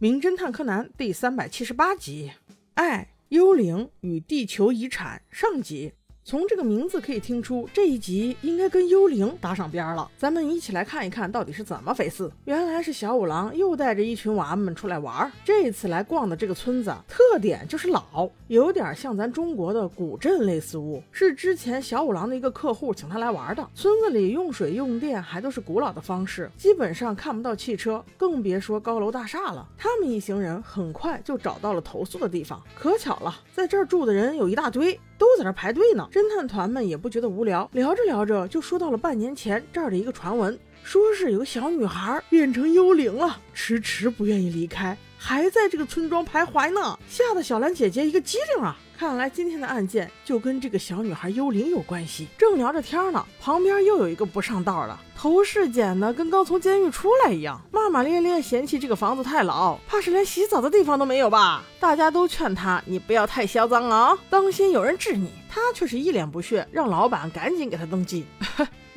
名侦探柯南》第三百七十八集《爱、幽灵与地球遗产》上集。从这个名字可以听出，这一集应该跟幽灵搭上边了。咱们一起来看一看到底是怎么回事。原来是小五郎又带着一群娃们出来玩。这次来逛的这个村子，特点就是老，有点像咱中国的古镇类似物。是之前小五郎的一个客户请他来玩的。村子里用水用电还都是古老的方式，基本上看不到汽车，更别说高楼大厦了。他们一行人很快就找到了投宿的地方。可巧了，在这儿住的人有一大堆。都在这排队呢，侦探团们也不觉得无聊，聊着聊着就说到了半年前这儿的一个传闻，说是有个小女孩变成幽灵了，迟迟不愿意离开，还在这个村庄徘徊呢，吓得小兰姐姐一个机灵啊！看来今天的案件就跟这个小女孩幽灵有关系。正聊着天呢，旁边又有一个不上道的，头饰剪的跟刚从监狱出来一样，骂骂咧咧，嫌弃这个房子太老，怕是连洗澡的地方都没有吧？大家都劝他，你不要太嚣张了啊，当心有人治你。他却是一脸不屑，让老板赶紧给他登记。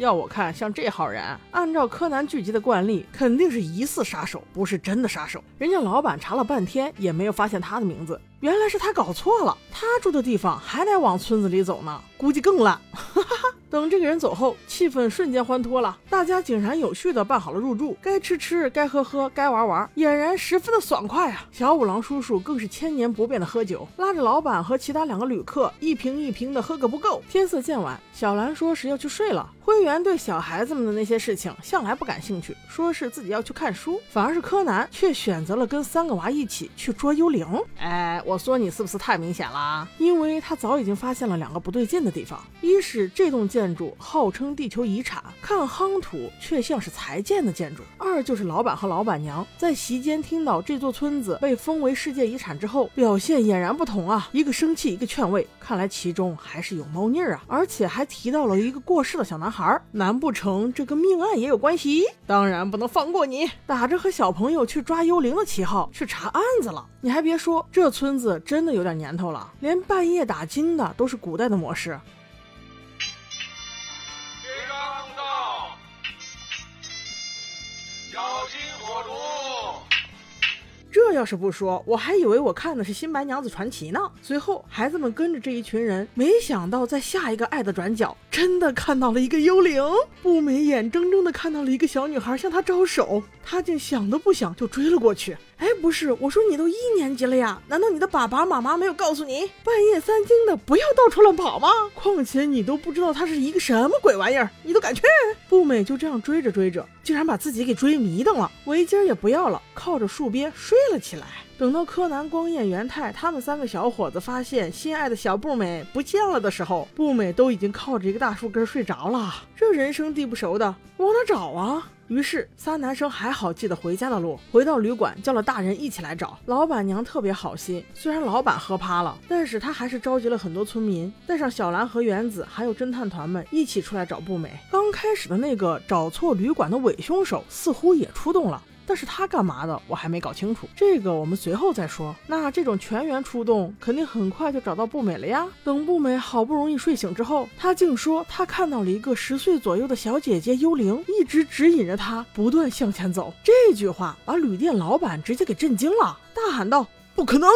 要我看，像这号人，按照柯南剧集的惯例，肯定是疑似杀手，不是真的杀手。人家老板查了半天，也没有发现他的名字，原来是他搞错了，他住的地方还得往村子里走呢，估计更烂。哈哈哈。等这个人走后，气氛瞬间欢脱了，大家井然有序的办好了入住，该吃吃，该喝喝，该玩玩，俨然十分的爽快啊！小五郎叔叔更是千年不变的喝酒，拉着老板和其他两个旅客一瓶一瓶的喝个不够。天色渐晚，小兰说是要去睡了。灰原对小孩子们的那些事情向来不感兴趣，说是自己要去看书。反而是柯南却选择了跟三个娃一起去捉幽灵。哎，我说你是不是太明显了？因为他早已经发现了两个不对劲的地方：一是这栋建建筑号称地球遗产，看夯土却像是才建的建筑；二就是老板和老板娘在席间听到这座村子被封为世界遗产之后，表现俨然不同啊！一个生气，一个劝慰，看来其中还是有猫腻儿啊！而且还提到了一个过世的小男孩。难不成这跟命案也有关系？当然不能放过你！打着和小朋友去抓幽灵的旗号去查案子了。你还别说，这村子真的有点年头了，连半夜打金的都是古代的模式。要是不说，我还以为我看的是《新白娘子传奇》呢。随后，孩子们跟着这一群人，没想到在下一个爱的转角，真的看到了一个幽灵。步美眼睁睁的看到了一个小女孩向她招手，她竟想都不想就追了过去。哎，不是，我说你都一年级了呀，难道你的爸爸妈妈没有告诉你半夜三更的不要到处乱跑吗？况且你都不知道他是一个什么鬼玩意儿，你都敢去？步美就这样追着追着，竟然把自己给追迷瞪了，围巾也不要了，靠着树边睡了起来。等到柯南、光彦、元太他们三个小伙子发现心爱的小步美不见了的时候，步美都已经靠着一个大树根睡着了。这人生地不熟的，往哪找啊？于是仨男生还好记得回家的路，回到旅馆叫了大人一起来找。老板娘特别好心，虽然老板喝趴了，但是他还是召集了很多村民，带上小兰和原子，还有侦探团们一起出来找步美。刚开始的那个找错旅馆的伪凶手似乎也出动了。那是他干嘛的，我还没搞清楚，这个我们随后再说。那这种全员出动，肯定很快就找到步美了呀。等步美好不容易睡醒之后，他竟说他看到了一个十岁左右的小姐姐幽灵，一直指引着他不断向前走。这句话把旅店老板直接给震惊了，大喊道：“不可能！”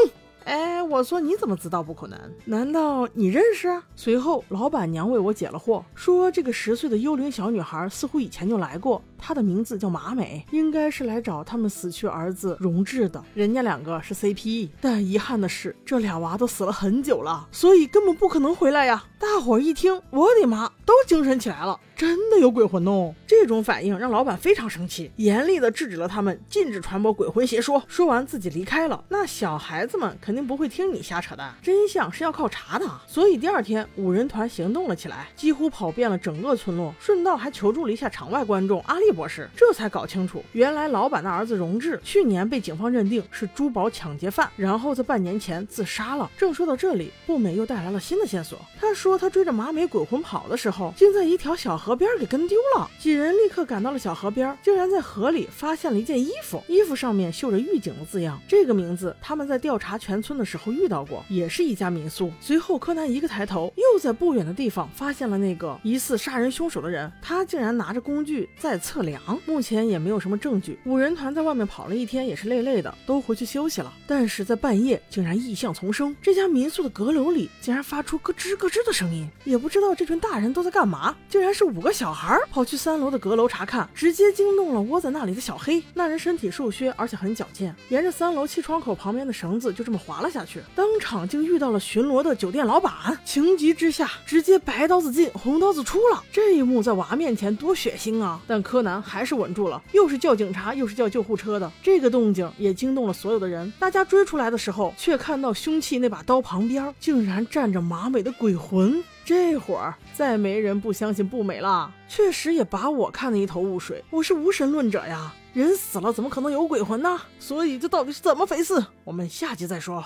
哎，我说你怎么知道不可能？难道你认识？随后老板娘为我解了惑，说这个十岁的幽灵小女孩似乎以前就来过。她的名字叫马美，应该是来找他们死去儿子荣志的。人家两个是 CP，但遗憾的是，这俩娃都死了很久了，所以根本不可能回来呀。大伙一听，我的妈，都精神起来了，真的有鬼魂哦！这种反应让老板非常生气，严厉的制止了他们，禁止传播鬼魂邪说。说完自己离开了。那小孩子们肯定不会听你瞎扯淡，真相是要靠查的。所以第二天，五人团行动了起来，几乎跑遍了整个村落，顺道还求助了一下场外观众阿力。博士这才搞清楚，原来老板的儿子荣治去年被警方认定是珠宝抢劫犯，然后在半年前自杀了。正说到这里，步美又带来了新的线索。他说他追着马美鬼魂跑的时候，竟在一条小河边给跟丢了。几人立刻赶到了小河边，竟然在河里发现了一件衣服，衣服上面绣着“狱警”的字样。这个名字他们在调查全村的时候遇到过，也是一家民宿。随后柯南一个抬头，又在不远的地方发现了那个疑似杀人凶手的人，他竟然拿着工具在测量。目前也没有什么证据。五人团在外面跑了一天，也是累累的，都回去休息了。但是在半夜，竟然异象丛生，这家民宿的阁楼里竟然发出咯吱咯吱的声音，也不知道这群大人都在干嘛。竟然是五个小孩跑去三楼的阁楼查看，直接惊动了窝在那里的小黑。那人身体瘦削，而且很矫健，沿着三楼气窗口旁边的绳子就这么滑了下去，当场竟遇到了巡逻的酒店老板。情急之下，直接白刀子进，红刀子出了。这一幕在娃面前多血腥啊！但柯南还是稳住了，又是叫警察，又是叫救护车的。这个动静也惊动了所有的人。大家追出来的时候，却看到凶器那把刀旁边竟然站着马美的鬼魂。这会儿再没人不相信不美了，确实也把我看得一头雾水。我是无神论者呀，人死了怎么可能有鬼魂呢？所以这到底是怎么回事？我们下集再说。